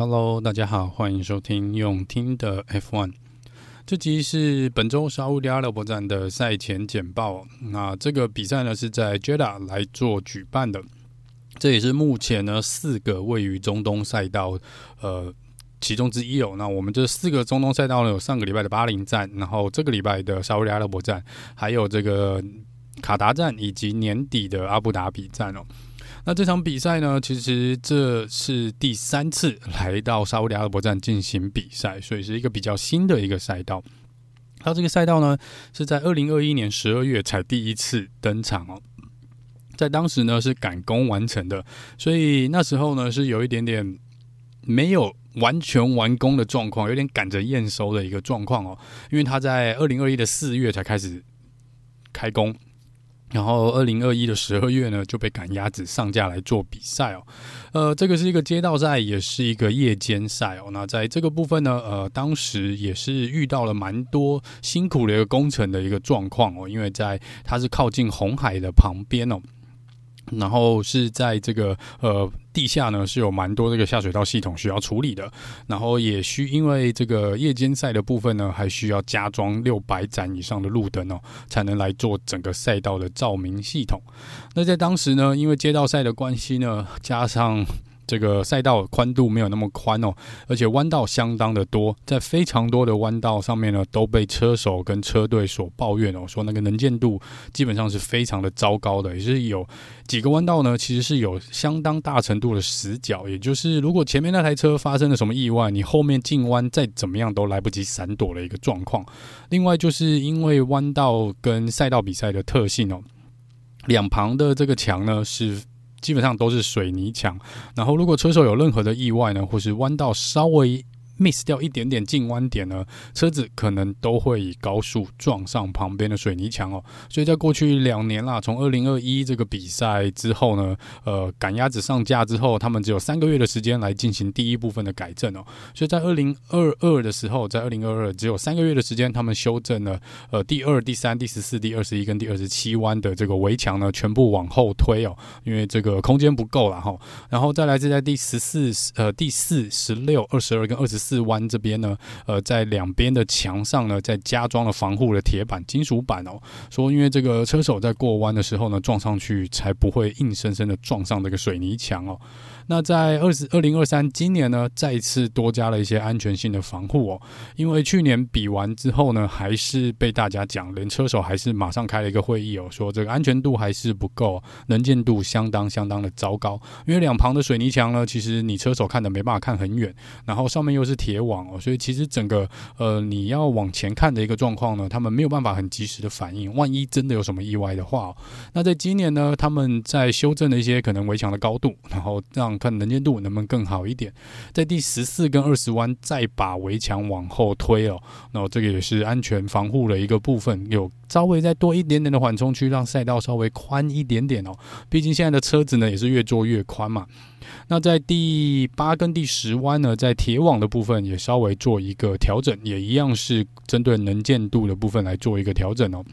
Hello，大家好，欢迎收听用听的 F1。这集是本周沙乌阿拉伯站的赛前简报。那这个比赛呢是在 Jeddah 来做举办的，这也是目前呢四个位于中东赛道呃其中之一哦。那我们这四个中东赛道呢有上个礼拜的巴林站，然后这个礼拜的沙乌地阿拉伯站，还有这个卡达站以及年底的阿布达比站哦。那这场比赛呢，其实这是第三次来到沙乌地阿拉伯站进行比赛，所以是一个比较新的一个赛道。它这个赛道呢，是在二零二一年十二月才第一次登场哦，在当时呢是赶工完成的，所以那时候呢是有一点点没有完全完工的状况，有点赶着验收的一个状况哦，因为它在二零二一的四月才开始开工。然后，二零二一的十二月呢，就被赶鸭子上架来做比赛哦。呃，这个是一个街道赛，也是一个夜间赛哦。那在这个部分呢，呃，当时也是遇到了蛮多辛苦的一个工程的一个状况哦，因为在它是靠近红海的旁边哦。然后是在这个呃地下呢，是有蛮多这个下水道系统需要处理的，然后也需因为这个夜间赛的部分呢，还需要加装六百盏以上的路灯哦，才能来做整个赛道的照明系统。那在当时呢，因为街道赛的关系呢，加上这个赛道宽度没有那么宽哦，而且弯道相当的多，在非常多的弯道上面呢，都被车手跟车队所抱怨哦，说那个能见度基本上是非常的糟糕的，也是有几个弯道呢，其实是有相当大程度的死角，也就是如果前面那台车发生了什么意外，你后面进弯再怎么样都来不及闪躲的一个状况。另外就是因为弯道跟赛道比赛的特性哦，两旁的这个墙呢是。基本上都是水泥墙，然后如果车手有任何的意外呢，或是弯道稍微 miss 掉一点点进弯点呢，车子可能都会以高速撞上旁边的水泥墙哦。所以在过去两年啦，从二零二一这个比赛之后呢，呃，赶鸭子上架之后，他们只有三个月的时间来进行第一部分的改正哦。所以在二零二二的时候，在二零二二只有三个月的时间，他们修正了呃第二、第三、第十四、第二十一跟第二十七弯的这个围墙呢，全部往后推哦，因为这个空间不够了哈。然后再来是在第十四、呃第四、十六、二十二跟二十四。四弯这边呢，呃，在两边的墙上呢，再加装了防护的铁板、金属板哦。说因为这个车手在过弯的时候呢，撞上去才不会硬生生的撞上这个水泥墙哦。那在二十二零二三今年呢，再次多加了一些安全性的防护哦。因为去年比完之后呢，还是被大家讲，连车手还是马上开了一个会议哦，说这个安全度还是不够，能见度相当相当的糟糕。因为两旁的水泥墙呢，其实你车手看的没办法看很远，然后上面又是铁网哦，所以其实整个呃你要往前看的一个状况呢，他们没有办法很及时的反应。万一真的有什么意外的话，那在今年呢，他们在修正了一些可能围墙的高度，然后让看能见度能不能更好一点，在第十四跟二十弯再把围墙往后推哦，那这个也是安全防护的一个部分，有稍微再多一点点的缓冲区，让赛道稍微宽一点点哦。毕竟现在的车子呢也是越做越宽嘛。那在第八跟第十弯呢，在铁网的部分也稍微做一个调整，也一样是针对能见度的部分来做一个调整哦。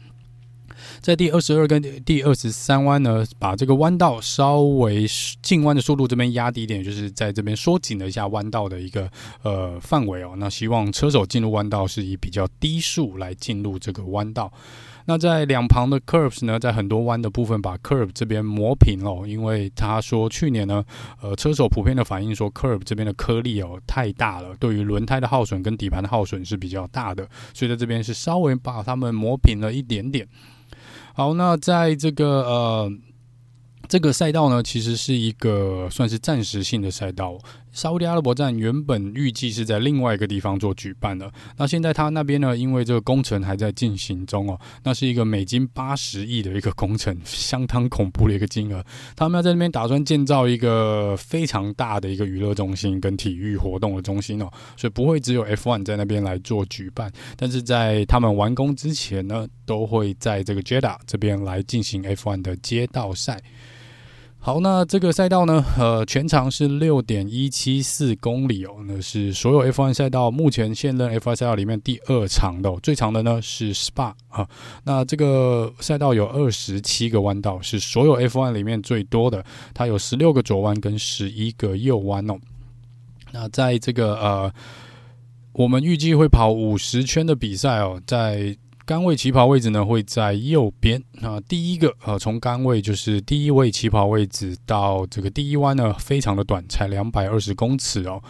在第二十二跟第二十三弯呢，把这个弯道稍微进弯的速度这边压低一点，就是在这边缩紧了一下弯道的一个呃范围哦。那希望车手进入弯道是以比较低速来进入这个弯道。那在两旁的 curves 呢，在很多弯的部分把 curve 这边磨平了，因为他说去年呢，呃，车手普遍的反应说 curve 这边的颗粒哦太大了，对于轮胎的耗损跟底盘的耗损是比较大的，所以在这边是稍微把它们磨平了一点点。好，那在这个呃。这个赛道呢，其实是一个算是暂时性的赛道。沙乌地阿拉伯站原本预计是在另外一个地方做举办的，那现在他那边呢，因为这个工程还在进行中哦，那是一个美金八十亿的一个工程，相当恐怖的一个金额。他们要在那边打算建造一个非常大的一个娱乐中心跟体育活动的中心哦，所以不会只有 F1 在那边来做举办，但是在他们完工之前呢，都会在这个 Jeddah 这边来进行 F1 的街道赛。好，那这个赛道呢，呃，全长是六点一七四公里哦，那是所有 F1 赛道目前现任 F1 赛道里面第二长的哦，最长的呢是 Spa 啊。那这个赛道有二十七个弯道，是所有 F1 里面最多的，它有十六个左弯跟十一个右弯哦。那在这个呃，我们预计会跑五十圈的比赛哦，在杆位起跑位置呢会在右边。那第一个呃，从杆位就是第一位起跑位置到这个第一弯呢，非常的短，才两百二十公尺哦。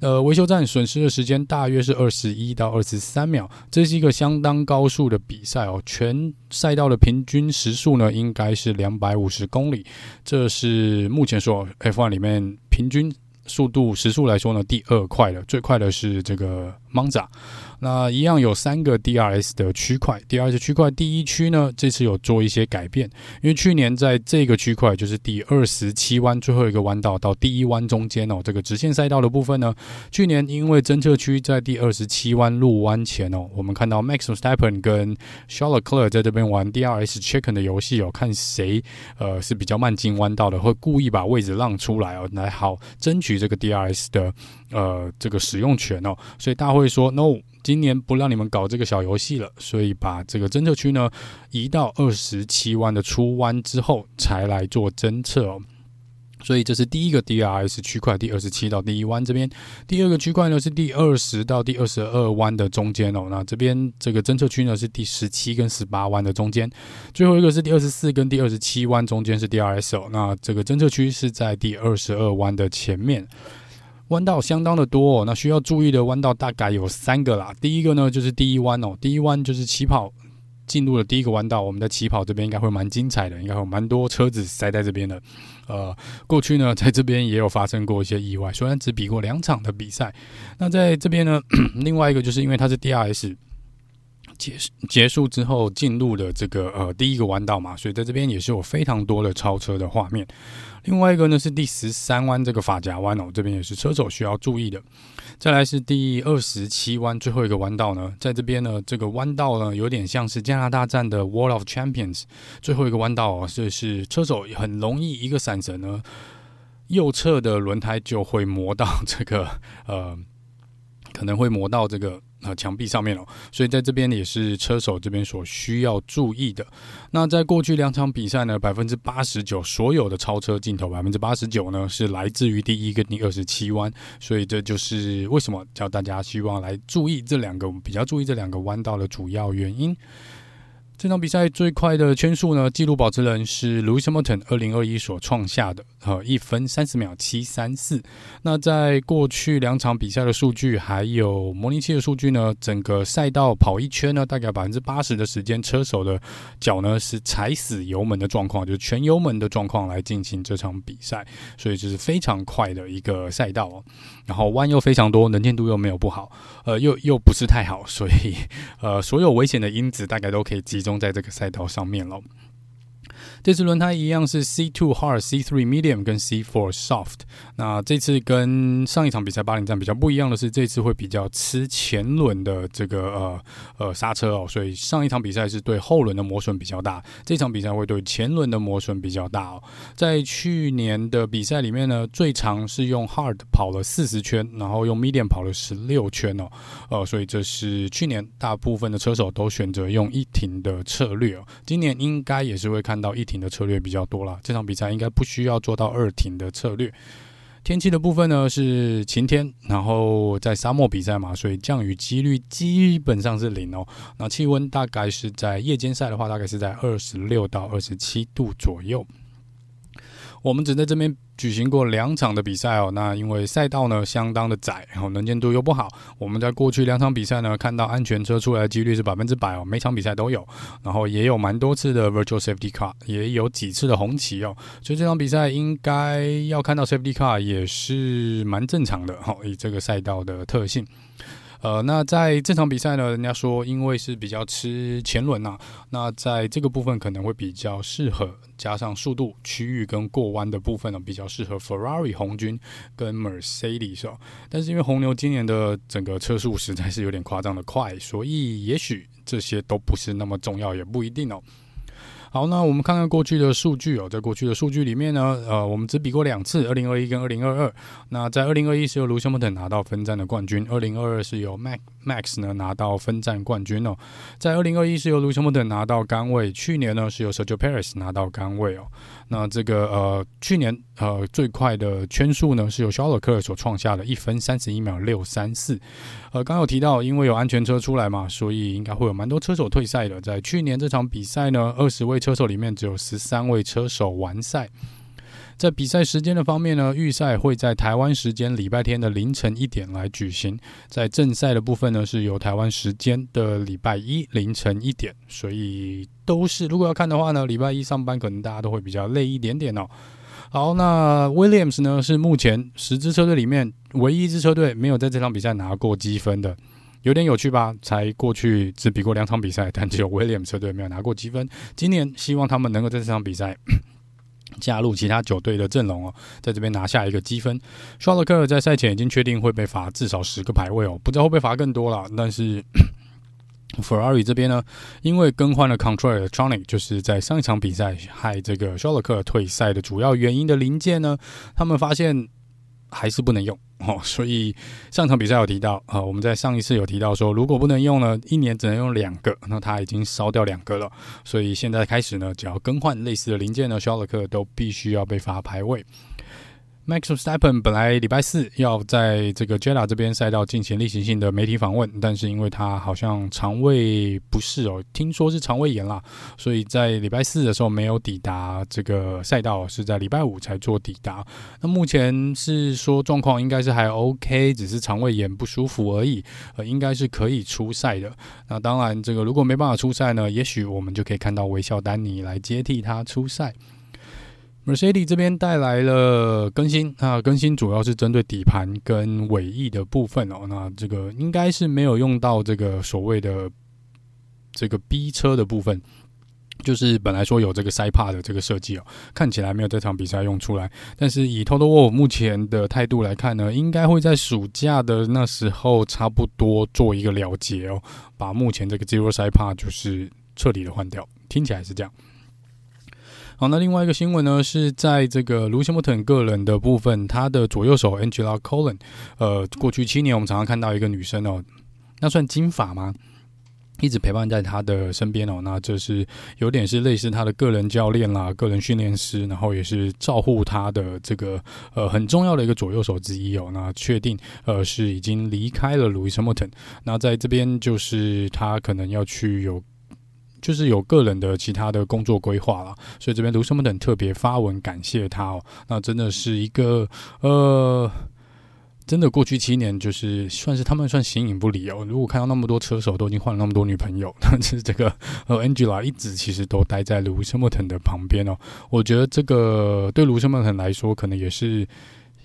呃，维修站损失的时间大约是二十一到二十三秒，这是一个相当高速的比赛哦。全赛道的平均时速呢，应该是两百五十公里，这是目前所有 F1 里面平均。速度时速来说呢，第二快的，最快的是这个蒙扎。那一样有三个 DRS 的区块，DRS 区块第一区呢，这次有做一些改变，因为去年在这个区块就是第二十七弯最后一个弯道到第一弯中间哦，这个直线赛道的部分呢，去年因为侦测区在第二十七弯入弯前哦，我们看到 Max Verstappen 跟 s h a r l o t t e c l e r 在这边玩 DRS Chicken 的游戏哦，看谁呃是比较慢进弯道的，会故意把位置让出来哦，来好争取这个 DRS 的呃这个使用权哦，所以大会说 No。今年不让你们搞这个小游戏了，所以把这个侦测区呢移到二十七弯的出弯之后才来做侦测哦。所以这是第一个 DRS 区块，第二十七到第一弯这边。第二个区块呢是第二十到第二十二弯的中间哦。那这边这个侦测区呢是第十七跟十八弯的中间。最后一个是第二十四跟第二十七弯中间是 DRS 哦。那这个侦测区是在第二十二弯的前面。弯道相当的多哦，那需要注意的弯道大概有三个啦。第一个呢就是第一弯哦，第一弯就是起跑进入了第一个弯道，我们的起跑这边应该会蛮精彩的，应该会有蛮多车子塞在这边的。呃，过去呢在这边也有发生过一些意外，虽然只比过两场的比赛。那在这边呢，另外一个就是因为它是 DRS。结结束之后进入的这个呃第一个弯道嘛，所以在这边也是有非常多的超车的画面。另外一个呢是第十三弯这个法夹弯哦，这边也是车手需要注意的。再来是第二十七弯最后一个弯道呢，在这边呢这个弯道呢有点像是加拿大站的 Wall of Champions 最后一个弯道哦，这是车手很容易一个闪神呢，右侧的轮胎就会磨到这个呃，可能会磨到这个。呃，墙壁上面哦，所以在这边也是车手这边所需要注意的。那在过去两场比赛呢，百分之八十九所有的超车镜头，百分之八十九呢是来自于第一个第二十七弯，所以这就是为什么叫大家希望来注意这两个，比较注意这两个弯道的主要原因。这场比赛最快的圈数呢，纪录保持人是 Louis Hamilton，二零二一所创下的，呃，一分三十秒七三四。那在过去两场比赛的数据，还有模拟器的数据呢，整个赛道跑一圈呢，大概百分之八十的时间，车手的脚呢是踩死油门的状况，就是全油门的状况来进行这场比赛，所以这是非常快的一个赛道哦。然后弯又非常多，能见度又没有不好，呃，又又不是太好，所以呃，所有危险的因子大概都可以集中在这个赛道上面了。这次轮胎一样是 C2 Hard、C3 Medium 跟 C4 Soft。那这次跟上一场比赛八零站比较不一样的是，这次会比较吃前轮的这个呃呃刹车哦，所以上一场比赛是对后轮的磨损比较大，这场比赛会对前轮的磨损比较大哦。在去年的比赛里面呢，最长是用 Hard 跑了四十圈，然后用 Medium 跑了十六圈哦，呃，所以这是去年大部分的车手都选择用一停的策略哦。今年应该也是会看到一停。的策略比较多了，这场比赛应该不需要做到二停的策略。天气的部分呢是晴天，然后在沙漠比赛嘛，所以降雨几率基本上是零哦。那气温大概是在夜间赛的话，大概是在二十六到二十七度左右。我们只在这边举行过两场的比赛哦，那因为赛道呢相当的窄，然后能见度又不好。我们在过去两场比赛呢，看到安全车出来的几率是百分之百哦，每场比赛都有，然后也有蛮多次的 Virtual Safety Car，也有几次的红旗哦，所以这场比赛应该要看到 Safety Car 也是蛮正常的哈，以这个赛道的特性。呃，那在这场比赛呢，人家说因为是比较吃前轮呐、那在这个部分可能会比较适合，加上速度区域跟过弯的部分呢，比较适合 Ferrari 红军跟 Mercedes 哦。但是因为红牛今年的整个车速实在是有点夸张的快，所以也许这些都不是那么重要，也不一定哦。好，那我们看看过去的数据哦，在过去的数据里面呢，呃，我们只比过两次，二零二一跟二零二二。那在二零二一是由卢西莫腾拿到分站的冠军，二零二二是由 Max Max 呢拿到分站冠军哦。在二零二一是由卢西莫腾拿到杆位，去年呢是由 Sergio Perez 拿到杆位哦。那这个呃，去年呃最快的圈数呢，是由肖勒克所创下的一分三十一秒六三四。呃，刚有提到，因为有安全车出来嘛，所以应该会有蛮多车手退赛的。在去年这场比赛呢，二十位车手里面只有十三位车手完赛。在比赛时间的方面呢，预赛会在台湾时间礼拜天的凌晨一点来举行。在正赛的部分呢，是由台湾时间的礼拜一凌晨一点，所以都是如果要看的话呢，礼拜一上班可能大家都会比较累一点点哦。好，那 Williams 呢是目前十支车队里面唯一一支车队没有在这场比赛拿过积分的，有点有趣吧？才过去只比过两场比赛，但只有 Williams 车队没有拿过积分。今年希望他们能够在这场比赛。加入其他九队的阵容哦，在这边拿下一个积分。舒勒克在赛前已经确定会被罚至少十个排位哦，不知道会不会罚更多了。但是 Ferrari 这边呢，因为更换了 Control Electronic，就是在上一场比赛害这个肖勒克退赛的主要原因的零件呢，他们发现。还是不能用哦，所以上场比赛有提到啊，我们在上一次有提到说，如果不能用呢，一年只能用两个，那他已经烧掉两个了，所以现在开始呢，只要更换类似的零件呢，肖勒克都必须要被罚排位。Max Verstappen 本来礼拜四要在这个 Jeddah 这边赛道进行例行性的媒体访问，但是因为他好像肠胃不适哦，听说是肠胃炎啦，所以在礼拜四的时候没有抵达这个赛道，是在礼拜五才做抵达。那目前是说状况应该是还 OK，只是肠胃炎不舒服而已，呃，应该是可以出赛的。那当然，这个如果没办法出赛呢，也许我们就可以看到微笑丹尼来接替他出赛。Mercedes 这边带来了更新，那更新主要是针对底盘跟尾翼的部分哦。那这个应该是没有用到这个所谓的这个 B 车的部分，就是本来说有这个 Sidepod 的这个设计哦，看起来没有这场比赛用出来。但是以 Toto Wolff 目前的态度来看呢，应该会在暑假的那时候差不多做一个了结哦，把目前这个 Zero Sidepod 就是彻底的换掉，听起来是这样。好，那另外一个新闻呢，是在这个卢西莫腾个人的部分，他的左右手 Angela Cullen，呃，过去七年我们常常看到一个女生哦，那算金发吗？一直陪伴在他的身边哦，那这是有点是类似他的个人教练啦、个人训练师，然后也是照顾他的这个呃很重要的一个左右手之一哦。那确定呃是已经离开了卢西莫腾，那在这边就是他可能要去有。就是有个人的其他的工作规划了，所以这边卢森堡等特别发文感谢他哦。那真的是一个呃，真的过去七年就是算是他们算形影不离哦。如果看到那么多车手都已经换了那么多女朋友，但是这个呃 Angela 一直其实都待在卢森堡等的旁边哦。我觉得这个对卢森堡等来说，可能也是。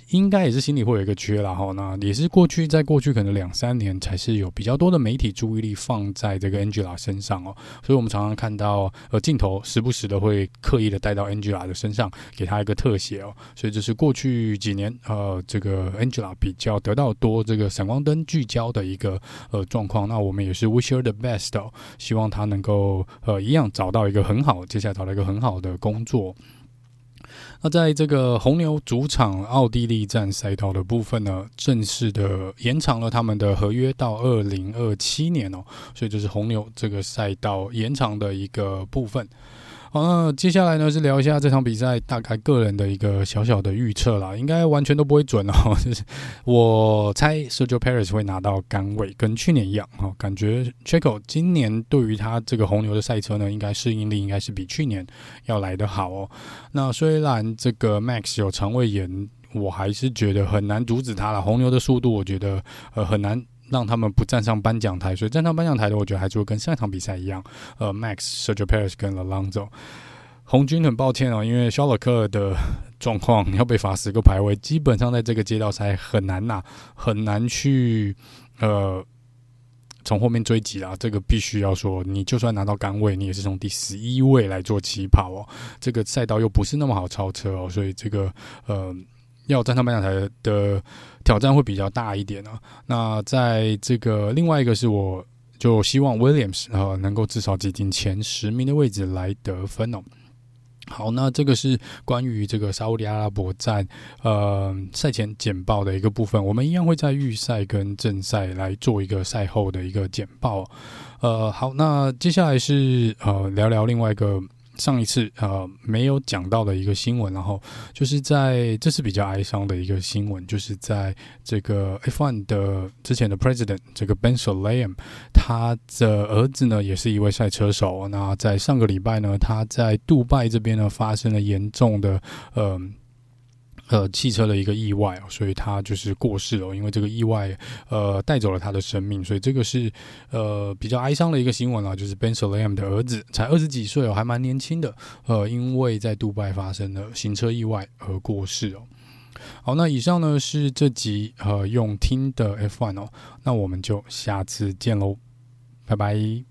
应该也是心里会有一个缺啦哈，那也是过去在过去可能两三年才是有比较多的媒体注意力放在这个 Angela 身上哦，所以我们常常看到呃镜头时不时的会刻意的带到 Angela 的身上，给她一个特写哦，所以这是过去几年呃这个 Angela 比较得到多这个闪光灯聚焦的一个呃状况，那我们也是 wish her the best 哦，希望她能够呃一样找到一个很好，接下来找到一个很好的工作。那在这个红牛主场奥地利站赛道的部分呢，正式的延长了他们的合约到二零二七年哦，所以这是红牛这个赛道延长的一个部分。好，那接下来呢是聊一下这场比赛，大概个人的一个小小的预测啦，应该完全都不会准哦。就是我猜 Sergio Perez 会拿到杆位，跟去年一样哈。感觉 Checo 今年对于他这个红牛的赛车呢，应该适应力应该是比去年要来得好哦。那虽然这个 Max 有肠胃炎，我还是觉得很难阻止他了。红牛的速度，我觉得呃很难。让他们不站上颁奖台，所以站上颁奖台的，我觉得还是跟上一场比赛一样。呃，Max、Sergio Perez 跟 Alonso。红军很抱歉哦，因为肖勒克的状况要被罚十个排位，基本上在这个街道赛很难呐，很难去呃从后面追击啊。这个必须要说，你就算拿到杆位，你也是从第十一位来做起跑哦。这个赛道又不是那么好超车哦，所以这个呃。要站上颁奖台的挑战会比较大一点啊。那在这个另外一个是我就希望 Williams 呃能够至少挤进前十名的位置来得分哦。好，那这个是关于这个沙乌地阿拉伯站呃赛前简报的一个部分。我们一样会在预赛跟正赛来做一个赛后的一个简报。呃，好，那接下来是呃聊聊另外一个。上一次呃没有讲到的一个新闻，然后就是在这是比较哀伤的一个新闻，就是在这个 F1 的之前的 President 这个 Ben s o l a m 他的儿子呢也是一位赛车手。那在上个礼拜呢，他在杜拜这边呢发生了严重的呃。呃，汽车的一个意外哦，所以他就是过世了。因为这个意外，呃，带走了他的生命，所以这个是呃比较哀伤的一个新闻啊。就是 Ben Sulayem 的儿子才二十几岁哦，还蛮年轻的。呃，因为在杜拜发生了行车意外而过世哦。好，那以上呢是这集呃用听的 F1 哦，那我们就下次见喽，拜拜。